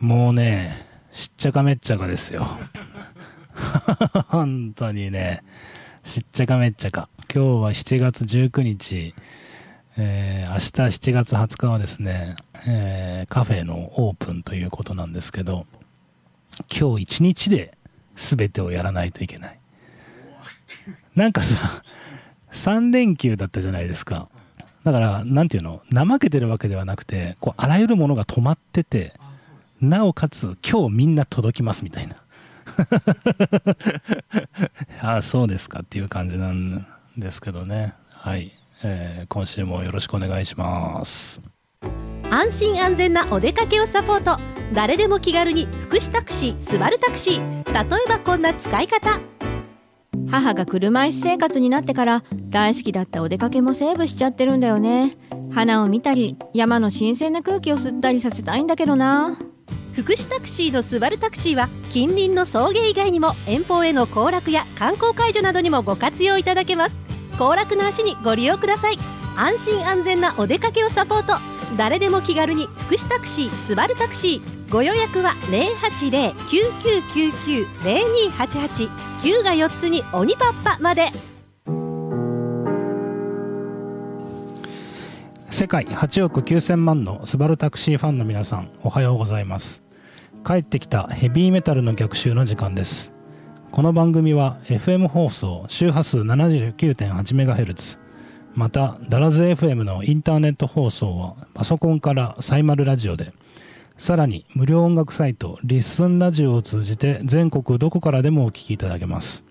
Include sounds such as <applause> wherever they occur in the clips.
もうね、しっちゃかめっちゃかですよ。<laughs> 本当にね、しっちゃかめっちゃか。今日は7月19日、えー、明日7月20日はですね、えー、カフェのオープンということなんですけど、今日一日で全てをやらないといけない。なんかさ、3連休だったじゃないですか。だから、なんていうの、怠けてるわけではなくて、こう、あらゆるものが止まってて、なおかつ、今日みんな届きますみたいな。あ <laughs> あ、そうですかっていう感じなんですけどね。はい。えー、今週もよろしくお願いします。安心安全なお出かけをサポート。誰でも気軽に福祉タクシー、スバルタクシー。例えばこんな使い方。母が車椅子生活になってから大好きだったお出かけもセーブしちゃってるんだよね花を見たり山の新鮮な空気を吸ったりさせたいんだけどな福祉タクシーのスバルタクシーは近隣の送迎以外にも遠方への行楽や観光解除などにもご活用いただけます。行楽の足にご利用ください。安心安全なお出かけをサポート。誰でも気軽に福祉タクシースバルタクシーご予約は080-9999-0288 9が4つに鬼パッパまで。世界8億9000万のスバルタクシーファンの皆さんおはようございます。帰ってきたヘビーメタルの逆襲の時間です。この番組は FM 放送周波数 79.8MHz またダラズ FM のインターネット放送はパソコンからサイマルラジオで「さらに無料音楽サイトリッスンラジオを通じて全国どこからでもお聴きいただけます。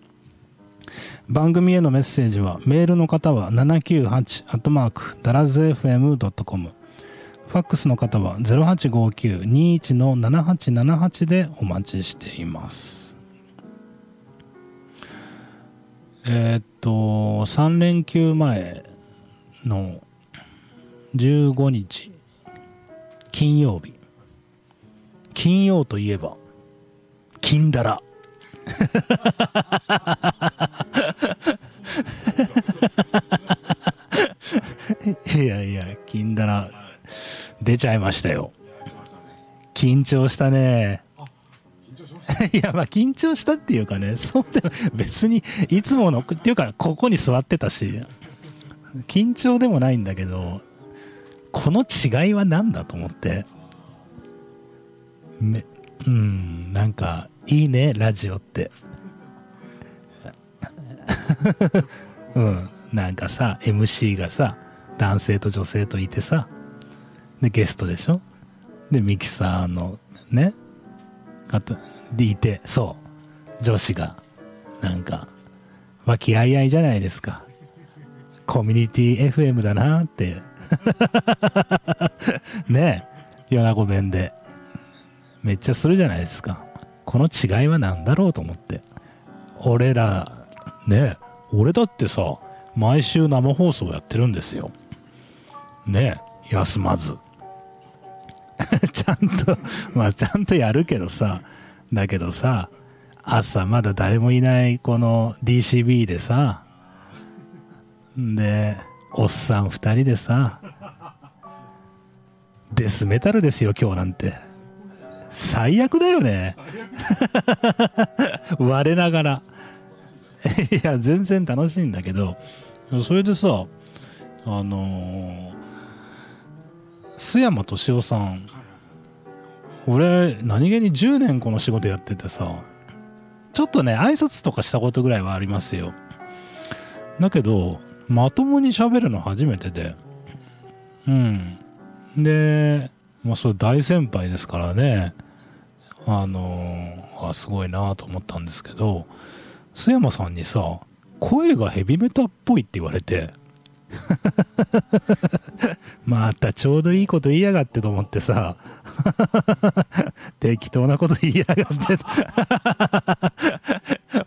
番組へのメッセージはメールの方は798ダラズ FM.com ファックスの方は0859-21-7878でお待ちしています。えー、っと3連休前の15日金曜日。金曜といえば、金だら。<laughs> いやいや、金だら、出ちゃいましたよ。緊張したね。いや、まあ緊張したっていうかね、そうでも別にいつもの、っていうか、ここに座ってたし、緊張でもないんだけど、この違いは何だと思って。めうんなんかいいねラジオって <laughs> うんなんかさ MC がさ男性と女性といてさでゲストでしょ？でミキサーのね方でいてそう女子がなんか和気あいあいじゃないですかコミュニティ FM だなって <laughs> ねえ米子弁でめっちゃするじゃないですか。この違いは何だろうと思って。俺ら、ね俺だってさ、毎週生放送やってるんですよ。ね休まず。<laughs> ちゃんと、まあちゃんとやるけどさ、だけどさ、朝まだ誰もいないこの DCB でさ、で、おっさん二人でさ、デスメタルですよ今日なんて。最悪だよね。我 <laughs> ながら。いや、全然楽しいんだけど、それでさ、あのー、須山敏夫さん、俺、何気に10年この仕事やっててさ、ちょっとね、挨拶とかしたことぐらいはありますよ。だけど、まともに喋るの初めてで、うん。で、もうそれ大先輩ですからね、あのー、あすごいなと思ったんですけど須山さんにさ声がヘビメタっぽいって言われて <laughs> またちょうどいいこと言いやがってと思ってさ。<laughs> 適当なこと言いやがって。と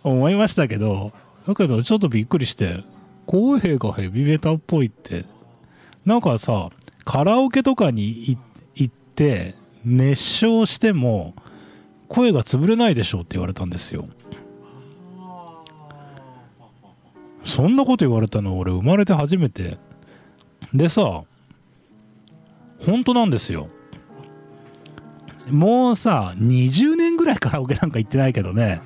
<laughs> 思いましたけどだけどちょっとびっくりして声がヘビメタっぽいって。なんかさカラオケとかに行って熱唱しても声が潰れないでしょうって言われたんですよ。そんなこと言われたの俺生まれて初めて。でさ本当なんですよ。もうさ20年ぐらいカラオケなんか行ってないけどね。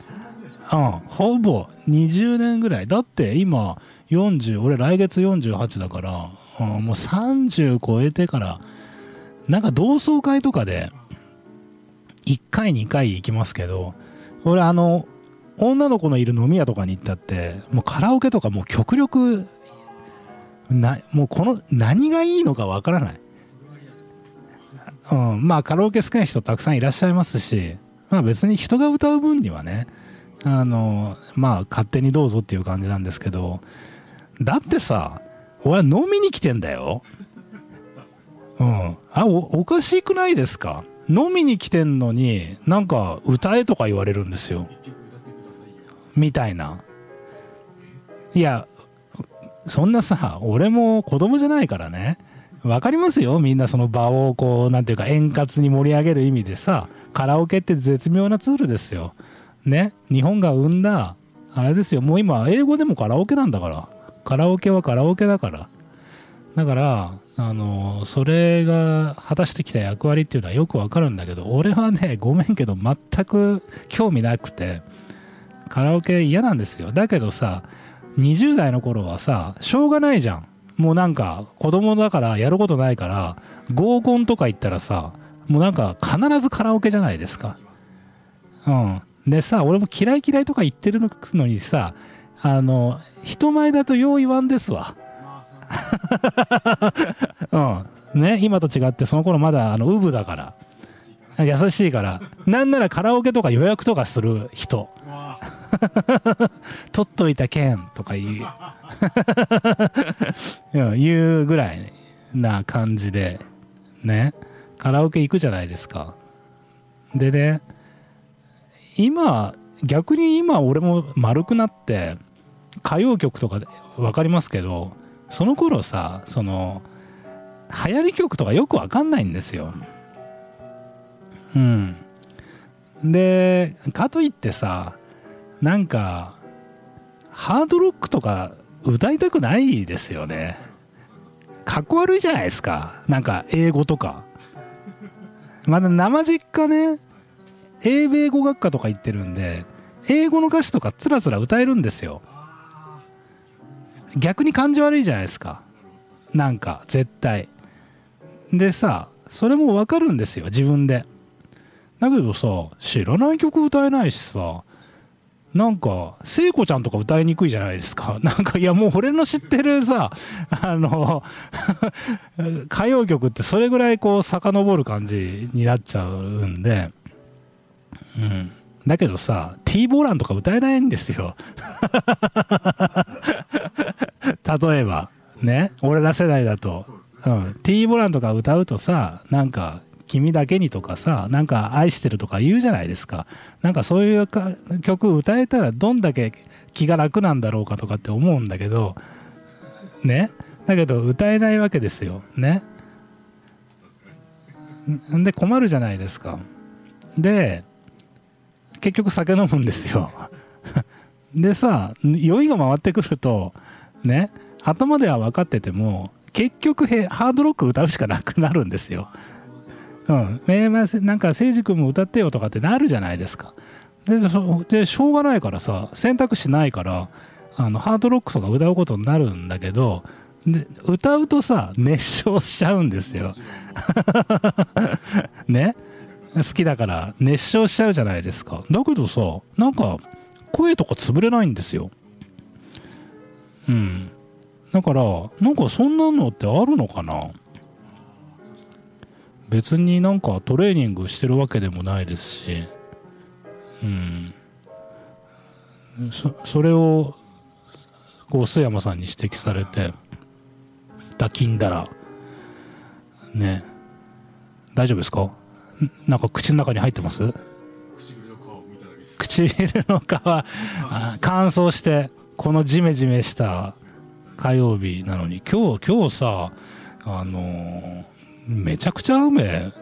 うんほぼ20年ぐらい。だって今40俺来月48だから、うん、もう30超えてからなんか同窓会とかで1回2回行きますけど俺あの女の子のいる飲み屋とかに行ったってもうカラオケとかもう極力なもうこの何がいいのかわからない、うん、まあカラオケ好きな人たくさんいらっしゃいますしまあ別に人が歌う分にはねあのまあ勝手にどうぞっていう感じなんですけどだってさ俺は飲みに来てんだよ。うん。あおおかしくないですか？飲みに来てんのになんか歌えとか言われるんですよ。みたいな。いやそんなさ俺も子供じゃないからね。わかりますよ。みんなその場をこうなんていうか円滑に盛り上げる意味でさカラオケって絶妙なツールですよ。ね。日本が生んだあれですよ。もう今英語でもカラオケなんだから。カラオケはカラオケだから。だからあのそれが果たしてきた役割っていうのはよくわかるんだけど俺はねごめんけど全く興味なくて。カラオケ嫌なんですよ。だけどさ20代の頃はさしょうがないじゃん。もうなんか子供だからやることないから合コンとか行ったらさもうなんか必ずカラオケじゃないですか。うん。でさ俺も嫌い嫌いとか言ってるのにさあの人前だとよう言わんですわ。<laughs> うん。ね今と違ってその頃まだあのウブだから。優しいから。なんならカラオケとか予約とかする人 <laughs> 取っといた剣とか言う。<laughs> うん言うぐらいな感じでね。カラオケ行くじゃないですか。でね今逆に今俺も丸くなって歌謡曲とかで分かりますけどその頃さその流行り曲とかよく分かんないんですよ。うん。でかといってさなんかハードロックとか歌いたくないですよね。かっこ悪いじゃないですか。なんか英語とか。まだ生実家ね英米語学科とか行ってるんで英語の歌詞とかつらつら歌えるんですよ。逆に感じ悪いじゃないですか。なんか絶対。でさそれもわかるんですよ自分で。だけどさ知らない曲歌えないしさなんか聖子ちゃんとか歌いにくいじゃないですか。<laughs> なんかいやもう俺の知ってるさあの <laughs> 歌謡曲ってそれぐらいこう遡る感じになっちゃうんで。うん。だけどさ T ボーランとか歌えないんですよ。<laughs> 例えば。ね。俺ら世代だと、うん、T ボランとか歌うとさなんか「君だけに」とかさなんか「愛してる」とか言うじゃないですか。なんかそういうか曲歌えたらどんだけ気が楽なんだろうかとかって思うんだけどね。だけど歌えないわけですよ。ね。で困るじゃないですか。で結局酒飲むんですよ。<laughs> でさ酔いが回ってくるとね。頭では分かってても結局ハードロック歌うしかなくなるんですよ。うん、えーまあなんか誠司君も歌ってよとかってなるじゃないですか。ででしょうがないからさ選択肢ないからあのハードロックとか歌うことになるんだけどで歌うとさ熱唱しちゃうんですよ。<laughs> ね？好きだから熱唱しちゃうじゃないですか。だけどさなんか声とか潰れないんですよ。うん。だから、なんかそんなのってあるのかな？別になんかトレーニングしてるわけでもないですし、うん。そそれを、こう、須山さんに指摘されて、抱きんだら、ね、大丈夫ですか？んなんか口の中に入ってます？唇の皮あ乾燥してこのジメジメした火曜日なのに今日今日さあのーめちゃくちゃ雨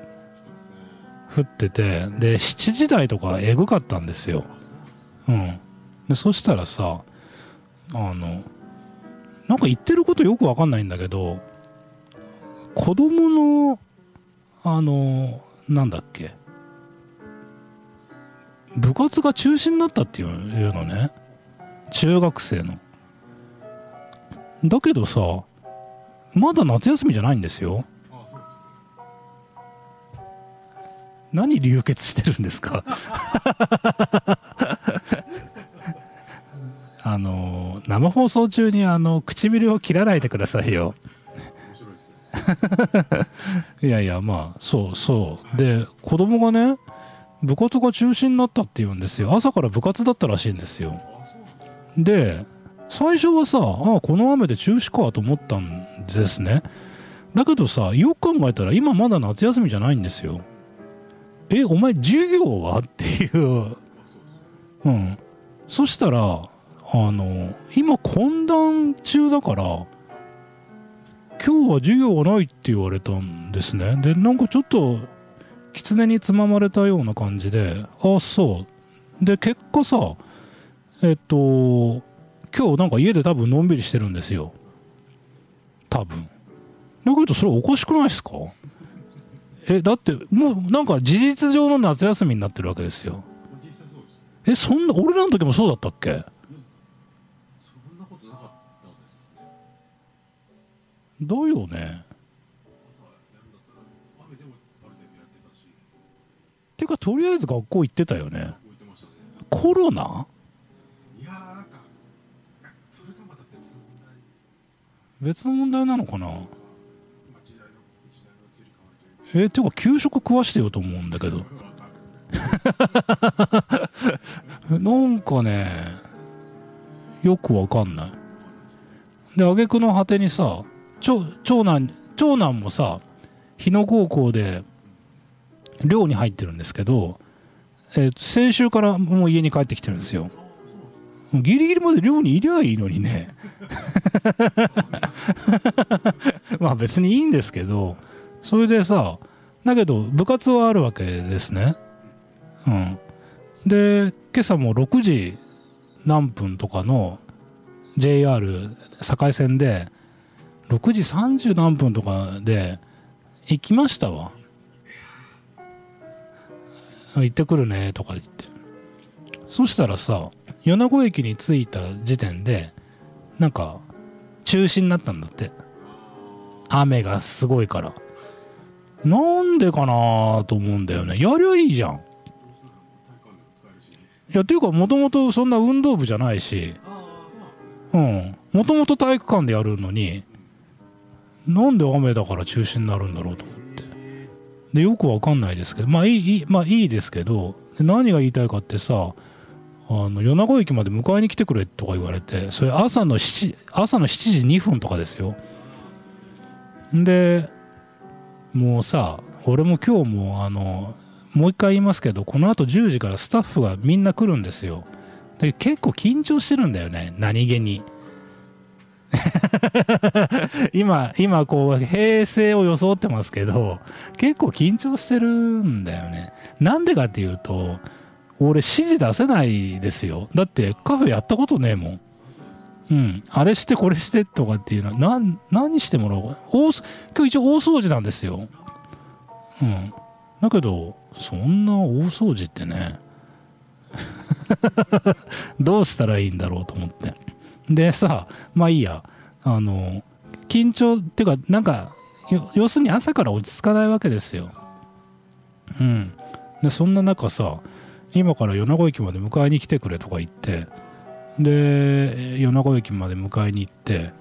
降っててで7時台とかえぐかったんですよ。うん。でそしたらさあのなんか言ってることよくわかんないんだけど子供のあのなんだっけ部活が中止になったっていうのね。中学生の。だけどさまだ夏休みじゃないんですよ。何流血してるんですか？<laughs> あの生放送中にあの唇を切らないでくださいよ。<laughs> いやいやまあそうそう。で子供がね部活が中止になったって言うんですよ。朝から部活だったらしいんですよ。で最初はさああこの雨で中止かと思ったんですね。だけどさよく考えたら今まだ夏休みじゃないんですよ。えお前授業は？っていう。うん。そしたらあの今懇談中だから今日は授業がないって言われたんですね。でなんかちょっと狐につままれたような感じでああそう。で結果さえっと今日なんか家で多分のんびりしてるんですよ。多分。だけどそれおかしくないですか？えだってもうなんか事実上の夏休みになってるわけですよ。えそんな俺らの時もそうだったっけ？だよね？てかとりあえず学校行ってたよね。コロナ？別の問題なのかな？えていうか給食食わしてよと思うんだけど。<laughs> なんかねよくわかんない。で挙句の果てにさ長長男長男もさ日野高校で寮に入ってるんですけど、えー先週からもう家に帰ってきてるんですよ。ギリギリまで寮にいりゃいいのにね。<laughs> まあ別にいいんですけどそれでさだけど部活はあるわけですね。うん。で今朝も6時何分とかの JR 境線で6時30何分とかで行きましたわ。行ってくるねとか言って。そしたらさ米子駅に着いた時点でなんか中止になったんだって。雨がすごいから。なんでかなと思うんだよね。やりゃいいじゃん。いやっていうかもともとそんな運動部じゃないし。うん。もともと体育館でやるのになんで雨だから中止になるんだろうと思って。でよくわかんないですけどまあいいまあいいですけど何が言いたいかってさあの米子駅まで迎えに来てくれとか言われてそれ朝の7朝の7時2分とかですよ。でもうさ俺も今日もあのもう一回言いますけどこのあと10時からスタッフがみんな来るんですよ。で結構緊張してるんだよね何気に。<laughs> 今今こう平成を装ってますけど結構緊張してるんだよね。なんでかっていうと俺指示出せないですよ。だってカフェやったことねえもん。うん。あれしてこれしてとかっていうのは何何してもらおうか。今日一応大掃除なんですよ。うん。だけどそんな大掃除ってね <laughs> どうしたらいいんだろうと思って。でさまあいいや。あの緊張っていうかなんか要するに朝から落ち着かないわけですよ。うん。でそんな中さ今から米子駅まで迎えに来てくれとか言ってで米子駅まで迎えに行って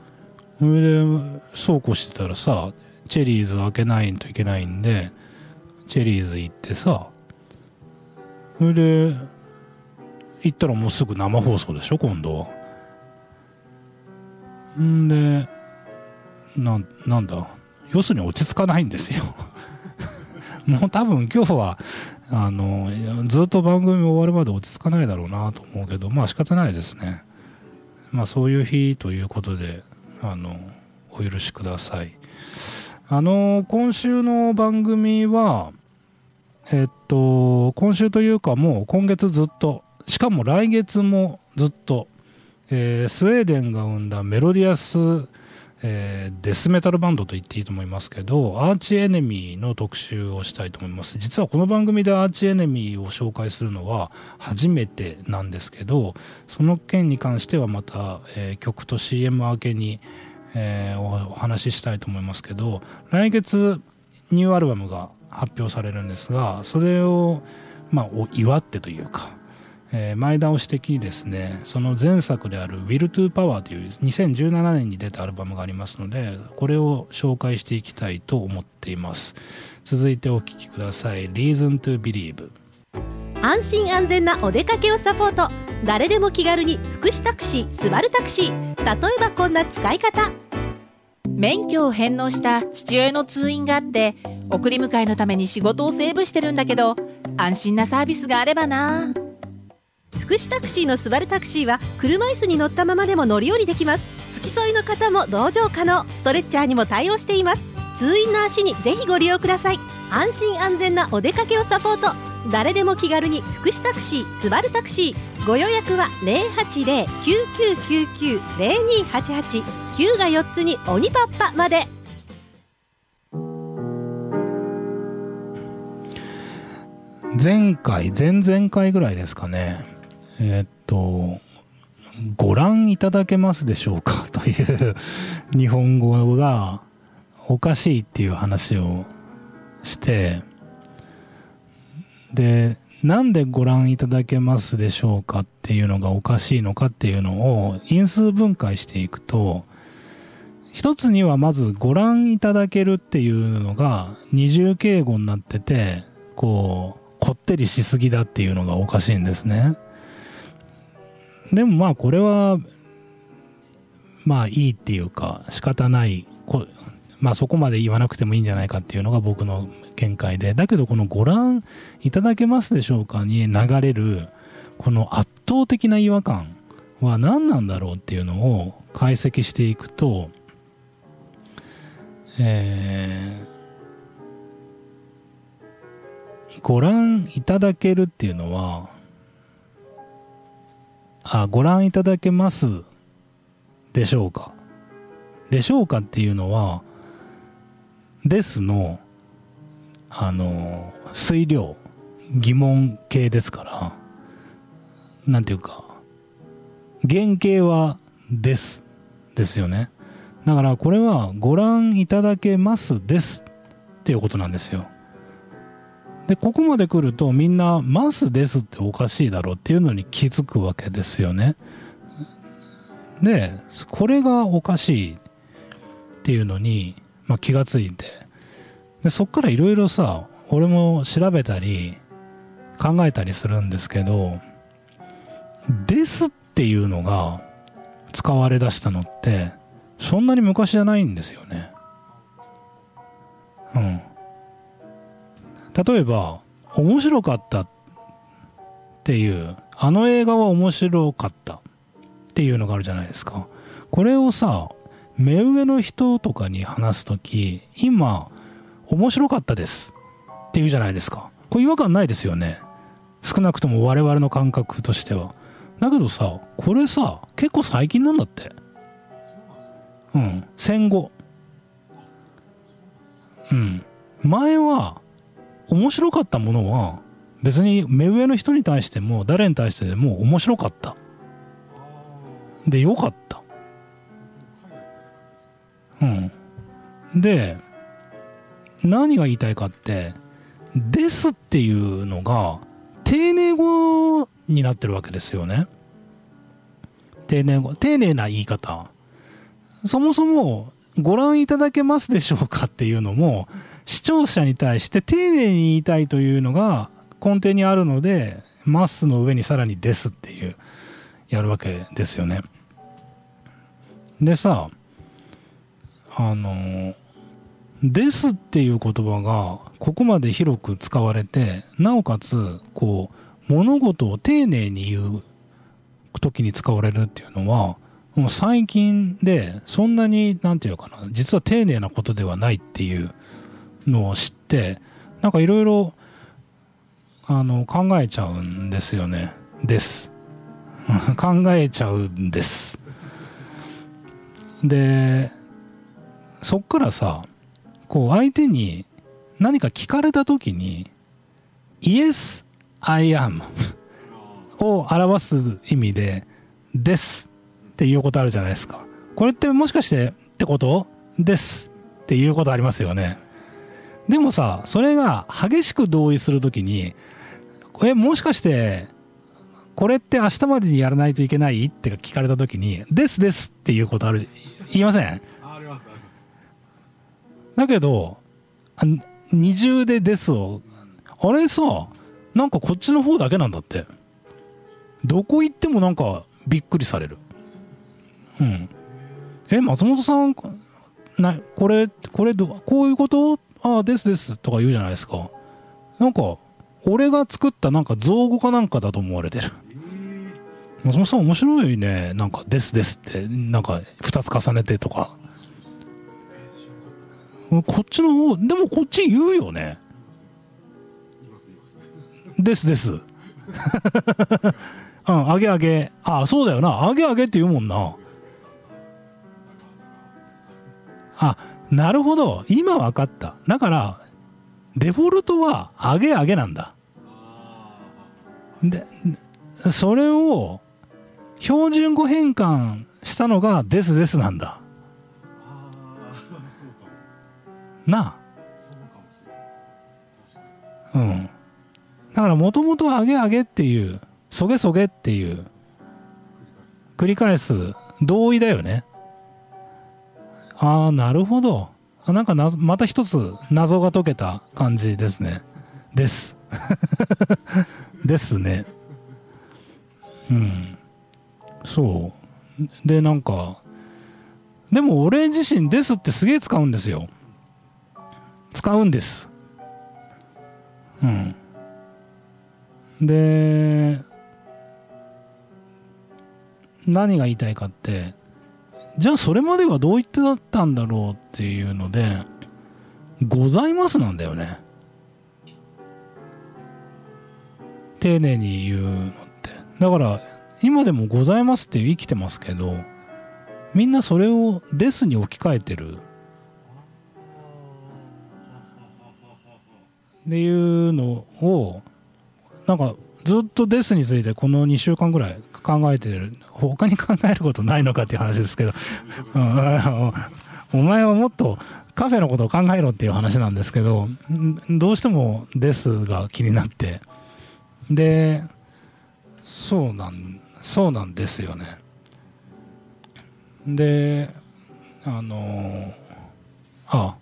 それでそうこうしてたらさチェリーズ開けないといけないんでチェリーズ行ってさそれで行ったらもうすぐ生放送でしょ今度んでななんだ要するに落ち着かないんですよ。<laughs> もう多分今日はあのずっと番組終わるまで落ち着かないだろうなと思うけどまあ仕方ないですね。まあそういう日ということであのお許しください。あの今週の番組はえっと今週というかもう今月ずっとしかも来月もずっと、えースウェーデンが生んだメロディアス、えーデスメタルバンドと言っていいと思いますけど、アーチエネミーの特集をしたいと思います。実はこの番組でアーチエネミーを紹介するのは初めてなんですけど、その件に関してはまた、えー曲と CM 明けに、えーお話ししたいと思いますけど、来月ニューアルバムが発表されるんですが、それを、まあ、祝ってというか、前倒し的にですねその前作である「Will to Power」という2017年に出たアルバムがありますのでこれを紹介していきたいと思っています。続いてお聴きください「Reason to Believe」安心安全なお出かけをサポート。誰でも気軽に福祉タクシースバルタクシー。例えばこんな使い方。免許を返納した父親の通院があって送り迎えのために仕事をセーブしてるんだけど安心なサービスがあればな。福祉タクシーのスバルタクシーは車椅子に乗ったままでも乗り降りできます。付き添いの方も同乗可能。ストレッチャーにも対応しています。通院の足にぜひご利用ください。安心安全なお出かけをサポート。誰でも気軽に福祉タクシースバルタクシー。ご予約は080-9999-0288 9が4つに鬼パッパまで。前回前々回ぐらいですかね。えーっとご覧いただけますでしょうか？<laughs> という日本語がおかしいっていう話をしてでなんでご覧いただけますでしょうかっていうのがおかしいのかっていうのを因数分解していくと一つにはまずご覧いただけるっていうのが二重敬語になっててこうこってりしすぎだっていうのがおかしいんですね。でもまあこれはまあいいっていうか仕方ないこまあそこまで言わなくてもいいんじゃないかっていうのが僕の見解で。だけどこのご覧いただけますでしょうかに流れるこの圧倒的な違和感は何なんだろうっていうのを解析していくとえーご覧いただけるっていうのはあご覧いただけます。でしょうか。でしょうかっていうのはですのあの推量疑問形ですからなんていうか原型はですですよね。だからこれはご覧いただけますですっていうことなんですよ。でここまで来るとみんな「ますです」っておかしいだろうっていうのに気づくわけですよね。でこれがおかしいっていうのに、まあ、気がついて。でそっからいろいろさ俺も調べたり考えたりするんですけど「です」っていうのが使われだしたのってそんなに昔じゃないんですよね。例えば面白かったっていうあの映画は面白かったっていうのがあるじゃないですか。これをさ目上の人とかに話す時今面白かったですって言うじゃないですか。これ違和感ないですよね。少なくとも我々の感覚としては。だけどさこれさ結構最近なんだって。うん戦後。うん。前は面白かったものは別に目上の人に対しても誰に対してでも面白かった。でよかった。うん。で何が言いたいかって「です」っていうのが丁寧語になってるわけですよね。丁寧語丁寧な言い方。そもそもご覧いただけますでしょうかっていうのも視聴者に対して丁寧に言いたいというのが根底にあるので「ます」の上にさらに「です」っていうやるわけですよね。でさあの「です」っていう言葉がここまで広く使われてなおかつこう物事を丁寧に言う時に使われるっていうのはもう最近でそんなに何て言うかな実は丁寧なことではないっていうのを知ってなんかいろいろ考えちゃうんですよね。です。<laughs> 考えちゃうんです。でそっからさこう相手に何か聞かれた時に「Yes, I am <laughs>」を表す意味で「です」っていうことあるじゃないですか。これってもしかしてってこと？ですっていうことありますよね。でもさそれが激しく同意するときにえもしかしてこれって明日までにやらないといけないって聞かれたときに「ですです」っていうことある言いません？ありますあります。だけどあ二重で「です」をあれさなんかこっちの方だけなんだって。どこ行ってもなんかびっくりされる。うん。え松本さんなこれこれどこういうこと？ああですですとか言うじゃないですか。なんか俺が作ったなんか造語かなんかだと思われてる。松本さん面白いね。なんかですですってなんか2つ重ねてとか。こっちの方でもこっち言うよね。ですです。<laughs> うんあげあげ。あそうだよな。あげあげって言うもんな。あなるほど。今分かった。だからデフォルトはあげあげなんだ。でそれを標準語変換したのがですですなんだ。なあそうん。だからもともとあげあげっていうそげそげっていう繰り返す。同意だよねああなるほど。あなんかなまた一つ謎が解けた感じですね。です。<laughs> ですね。うん。そう。でなんかでも俺自身「です」ってすげえ使うんですよ。使うんです。うん。で何が言いたいかってじゃあそれまではどう言ってだったんだろうっていうので「ございます」なんだよね。丁寧に言うのって。だから今でも「ございます」って生きてますけどみんなそれを「です」に置き換えてる。っていうのをなんかずっと「です」についてこの2週間ぐらい考えてる他に考えることないのかっていう話ですけど、お前はもっとカフェのことを考えろっていう話なんですけどどうしても「です」が気になって。でそうなんそうなんですよね。であのあ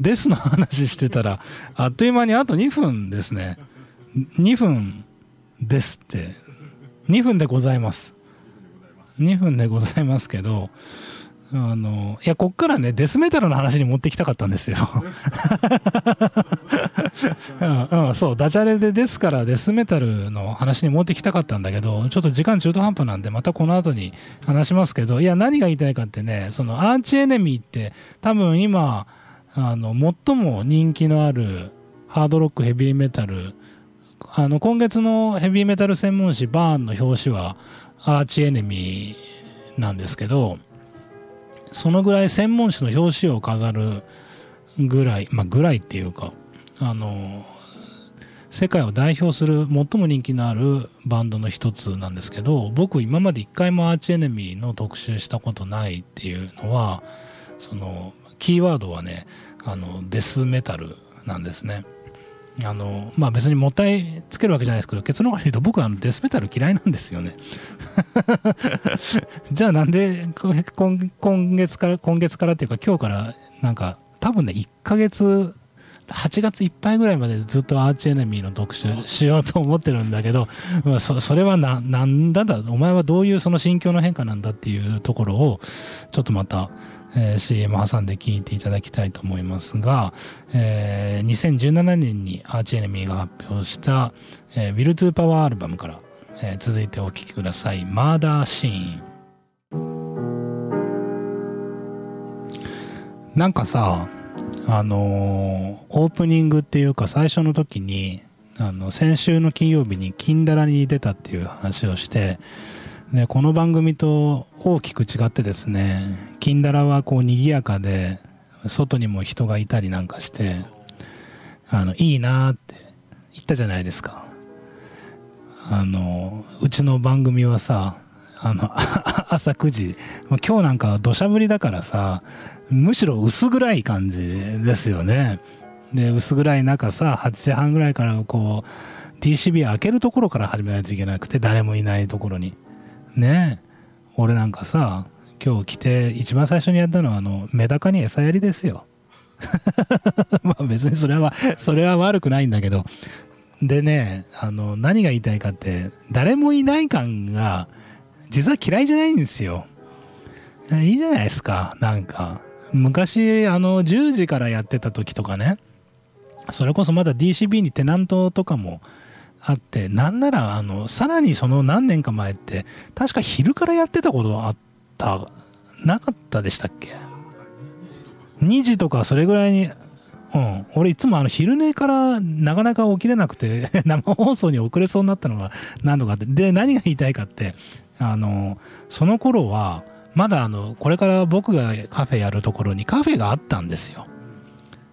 ですの話してたらあっという間にあと2分ですね。2分ですって。2分でございます。2分でございますけどあのいやこっからねデスメタルの話に持ってきたかったんですよ。うん、うん、そうダジャレでですからデスメタルの話に持ってきたかったんだけどちょっと時間中途半端なんでまたこの後に話しますけどいや何が言いたいかってねそのアーチエネミーって多分今あの最も人気のあるハードロックヘビーメタルあの今月のヘビーメタル専門誌バーンの表紙はアーチエネミーなんですけどそのぐらい専門誌の表紙を飾るぐらいまあぐらいっていうかあの世界を代表する最も人気のあるバンドの一つなんですけど僕今まで一回もアーチエネミーの特集したことないっていうのはそのキーワードはねあのデスメタルなんですね。あのまあ別にもったいつけるわけじゃないですけど結論から言うと僕はデスメタル嫌いなんですよね。<laughs> じゃあなんで今今月から今月からっていうか今日からなんか多分ね1ヶ月8月いっぱいぐらいまでずっとアーチエネミーの特集しようと思ってるんだけど、まあ、そそれはななんだだお前はどういうその心境の変化なんだっていうところをちょっとまた、えー CM 挟んで聞いていただきたいと思いますが、えー2017年にアーチエネミーが発表した「えー、Will to Power」アルバムから、えー続いてお聴きください「マーダーシーン」なんかさあのーオープニングっていうか最初の時にあの先週の金曜日に金だらに出たっていう話をしてでこの番組と大きく違ってですね金だらはこう賑やかで外にも人がいたりなんかしてあのいいなって言ったじゃないですか。あのうちの番組はさあの <laughs> 朝9時今日なんか土砂降りだからさむしろ薄暗い感じですよね。で薄暗い中さ8時半ぐらいからこう TCB 開けるところから始めないといけなくて誰もいないところに。ね俺なんかさ今日来て一番最初にやったのはあのメダカに餌やりですよ。<laughs> まあ別にそれはそれは悪くないんだけど。でねあの何が言いたいかって誰もいない感が実は嫌いじゃないんですよ。いいじゃないですかなんか。昔あの10時からやってた時とかね。それこそまだ DCB にテナントとかもあってなんならあのさらにその何年か前って確か昼からやってたことあったなかったでしたっけ？2時とかそれぐらいにうん。俺いつもあの昼寝からなかなか起きれなくて <laughs> 生放送に遅れそうになったのが何度かあってで何が言いたいかってあのその頃はまだあのこれから僕がカフェやるところにカフェがあったんですよ。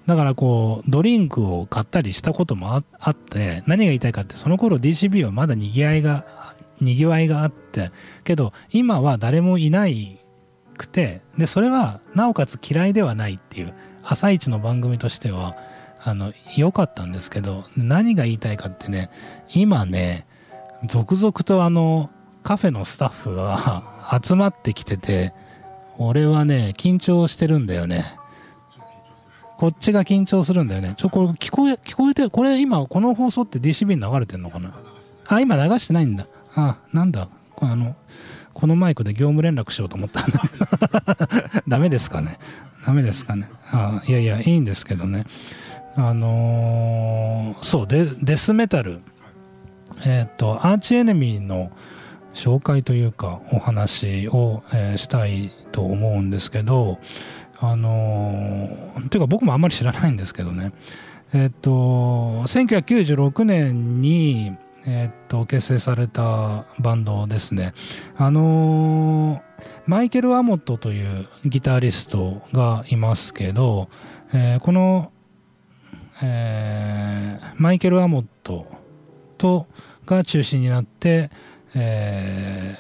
だからこうドリンクを買ったりしたこともあって何が言いたいかってその頃 DCB はまだにぎわいがにぎわいがあってけど今は誰もいないくてでそれはなおかつ嫌いではないっていう朝一の番組としてはあの良かったんですけど何が言いたいかってね今ね続々とあのカフェのスタッフが集まってきてて俺はね緊張してるんだよね。こっちが緊張するんだよね。ちょこれ聞こえ聞こえてるこれ今この放送って DCB に流れてんのかな？あ今流してないんだ。あなんだ？あのこのマイクで業務連絡しようと思ったんだ。<laughs> ダメですかね？ダメですかね？あいやいやいいんですけどね。あのー、そうデデスメタル。えっ、とアーチエネミーの紹介というかお話を、えー、したいと思うんですけどあのー、というか僕もあんまり知らないんですけどね。えっ、と1996年にえっと結成されたバンドですね。あのー、マイケル・アモットというギタリストがいますけど、えー、この、えー、マイケル・アモットとが中心になって、え、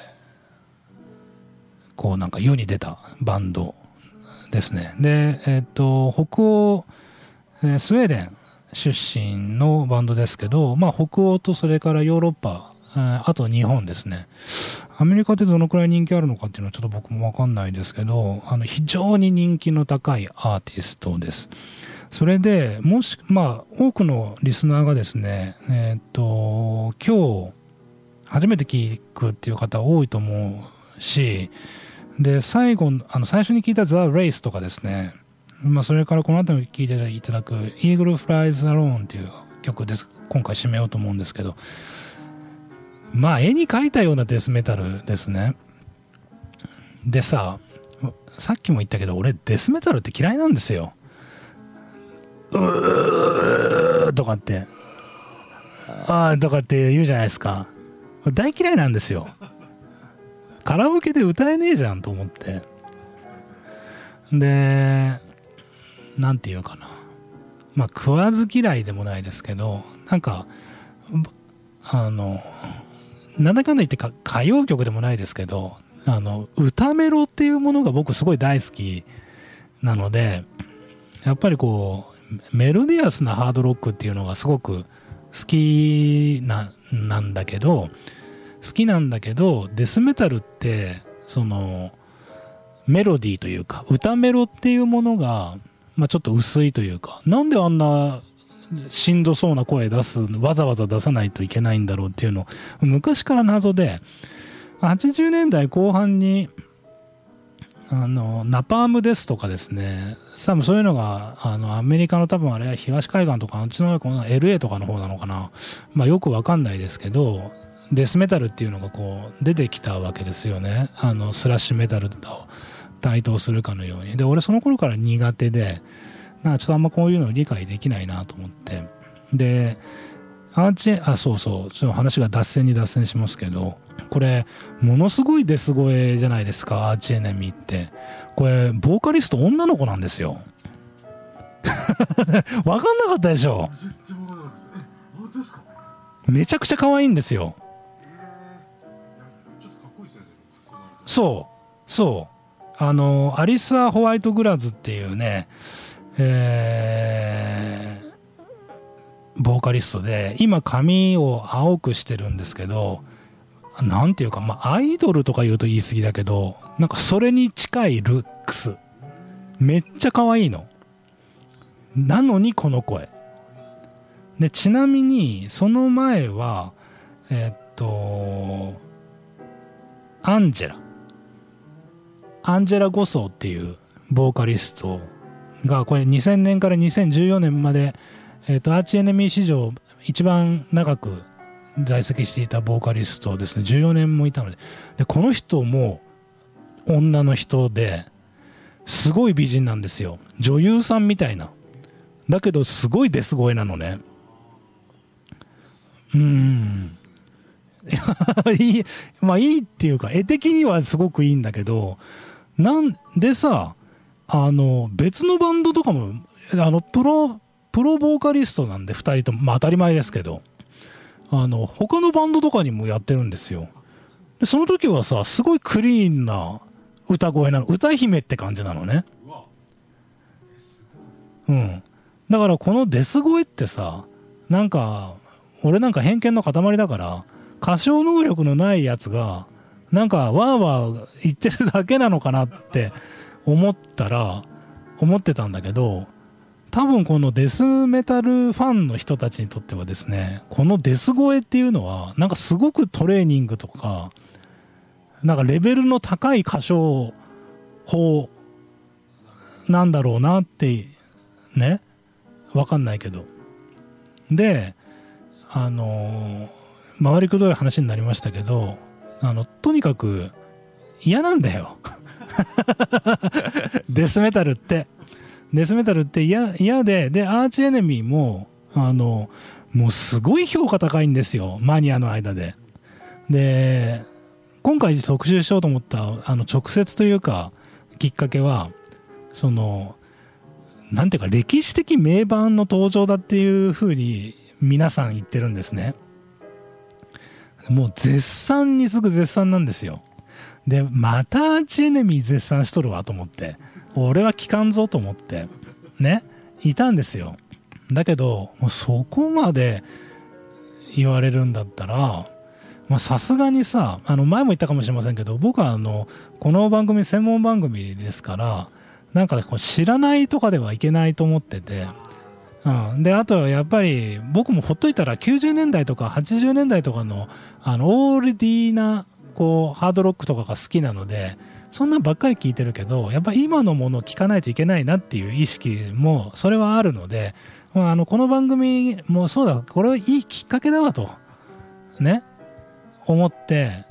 こうなんか世に出たバンドですねでえっ、と北欧スウェーデン出身のバンドですけど、まあ、北欧とそれからヨーロッパ、あと日本ですね。アメリカってどのくらい人気あるのかっていうのはちょっと僕もわかんないですけど、あの非常に人気の高いアーティストです。それで、もし、まあ、多くのリスナーがですね、えっ、と、今日、初めて聞くっていう方多いと思うし、で、最後、あの、最初に聞いたザ・レイスとかですね、まあ、それからこの後に聴いていただく「Eagle Flies Alone」っていう曲です。今回締めようと思うんですけど。まあ絵に描いたようなデスメタルですね。でささっきも言ったけど俺デスメタルって嫌いなんですよ。うーとかって。ああとかって言うじゃないですか。大嫌いなんですよ。カラオケで歌えねえじゃんと思って。で何て言うかな。まあ食わず嫌いでもないですけどなんかあのなんだかんだ言ってか歌謡曲でもないですけどあの歌メロっていうものが僕すごい大好きなのでやっぱりこうメロディアスなハードロックっていうのがすごく好きななんだけど好きなんだけどデスメタルってそのメロディーというか歌メロっていうものがまあ、ちょっと薄いというかなんであんなしんどそうな声出すわざわざ出さないといけないんだろうっていうの昔から謎で80年代後半にあのナパームですとかですね多分そういうのがあのアメリカの多分あれは東海岸とかあっちのこの LA とかの方なのかな、まあ、よくわかんないですけどデスメタルっていうのがこう出てきたわけですよね。あのスラッシュメタルと対等するかのように。で俺その頃から苦手でなちょっとあんまこういうの理解できないなと思って。でアーチあそうそう。ちょっと話が脱線に脱線しますけどこれものすごいデス声じゃないですかアーチエネミーって。これボーカリスト女の子なんですよ。<laughs> わかんなかったでしょ？めちゃくちゃ可愛いんですよそうそう。あのアリサ・ホワイトグラズっていうねえーボーカリストで今髪を青くしてるんですけどなんていうかまあアイドルとか言うと言い過ぎだけどなんかそれに近いルックス。めっちゃ可愛いの。なのにこの声。でちなみにその前はえっとアンジェラ。アンジェラ・ゴソーっていうボーカリストがこれ2000年から2014年まで、えっとアーチエネミー史上一番長く在籍していたボーカリストですね。14年もいたので。でこの人も女の人ですごい美人なんですよ。女優さんみたいな。だけどすごいデス声なのね。うん。<laughs> いいまあいいっていうか絵的にはすごくいいんだけどなんでさあの別のバンドとかもあのプロプロボーカリストなんで2人ともまあ当たり前ですけどあの他のバンドとかにもやってるんですよ。でその時はさすごいクリーンな歌声なの。歌姫って感じなのね。うん。だからこのデス声ってさなんか俺なんか偏見の塊だから歌唱能力のないやつがなんかわーわー言ってるだけなのかなって思ったら思ってたんだけど多分このデスメタルファンの人たちにとってはですねこのデス声っていうのはなんかすごくトレーニングとかなんかレベルの高い歌唱法なんだろうなってねわかんないけど。であの回りくどい話になりましたけどあのとにかく嫌なんだよ。<laughs> デスメタルって。デスメタルって嫌ででアーチエネミーもあのもうすごい評価高いんですよ。マニアの間で。で今回特集しようと思ったあの直接というかきっかけはそのなんていうか歴史的名盤の登場だっていうふうに皆さん言ってるんですね。もう絶賛に次ぐ絶賛なんですよ。でまたアーチエネミー絶賛しとるわと思って。俺は聞かんぞと思って。ね。いたんですよ。だけどもうそこまで言われるんだったらさすがにさあの前も言ったかもしれませんけど僕はあのこの番組専門番組ですからなんかこう知らないとかではいけないと思ってて、うん、であとやっぱり僕もほっといたら90年代とか80年代とかのあのオールディーなこうハードロックとかが好きなのでそんなんばっかり聞いてるけどやっぱ今のものを聞かないといけないなっていう意識もそれはあるので、まあ、あのこの番組もそうだこれはいいきっかけだわとね思って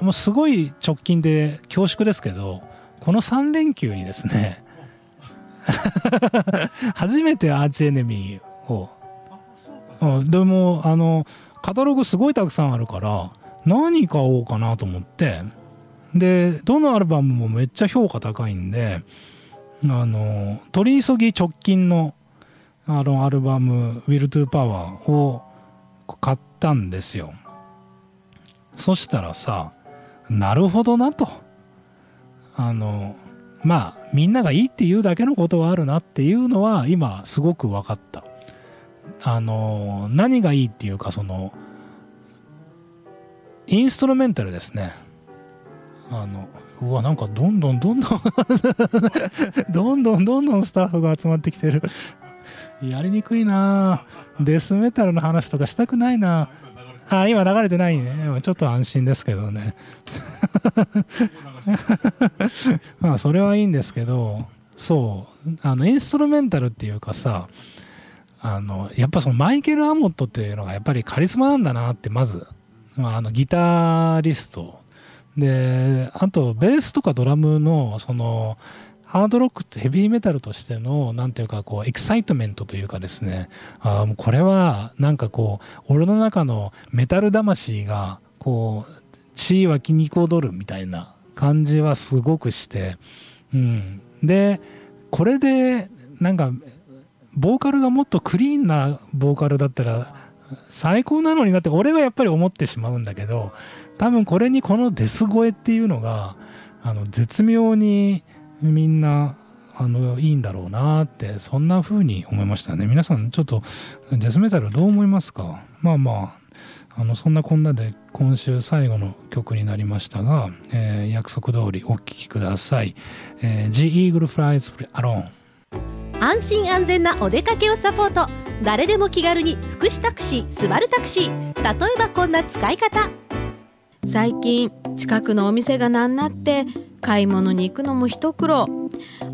もうすごい直近で恐縮ですけどこの3連休にですね <laughs> 初めてアーチエネミーを、うん、でもあのカタログすごいたくさんあるから何買おうかなと思って。でどのアルバムもめっちゃ評価高いんであの取り急ぎ直近のあのアルバム「Will to Power」を買ったんですよ。そしたらさなるほどなと。あのまあみんながいいっていうだけのことはあるなっていうのは今すごく分かった。あの何がいいっていうかそのインストルメンタルですね。あのうわなんかどんどんどんどんどんどんどんどんスタッフが集まってきてる。やりにくいな。デスメタルの話とかしたくないな。あ今流れてないね。ちょっと安心ですけどね。<laughs> まあそれはいいんですけどそうあのインストルメンタルっていうかさあのやっぱそのマイケル・アモットっていうのがやっぱりカリスマなんだなってまず、まあ、あのギタリスト。であとベースとかドラムのそのハードロックってヘビーメタルとしてのなんていうかこう excitement というかですね。あもうこれはなんかこう俺の中のメタル魂がこう血湧き肉踊るみたいな感じはすごくして、うん、でこれでなんかボーカルがもっとクリーンなボーカルだったら最高なのになって俺はやっぱり思ってしまうんだけど多分これにこのデス声っていうのがあの絶妙にみんなあのいいんだろうなってそんな風に思いましたね。皆さんちょっとデスメタルどう思いますか？まあまあ。ああのそんなこんなで今週最後の曲になりましたが、えー約束通りお聴きください、えー The Eagle Flies Alone 安心安全なお出かけをサポート。誰でも気軽に福祉タクシースバルタクシー。例えばこんな使い方。最近近くのお店がなんなって買い物に行くのも一苦労。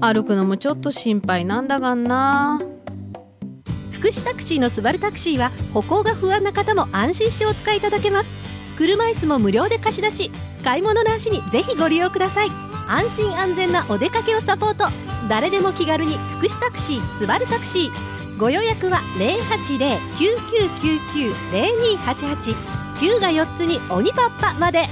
歩くのもちょっと心配なんだがんな福祉タクシーのスバルタクシーは歩行が不安な方も安心してお使いいただけます。車椅子も無料で貸し出し買い物の足にぜひご利用ください。安心安全なお出かけをサポート。誰でも気軽に福祉タクシースバルタクシー。ご予約は080-9999-0288 9が4つに鬼パッパまで。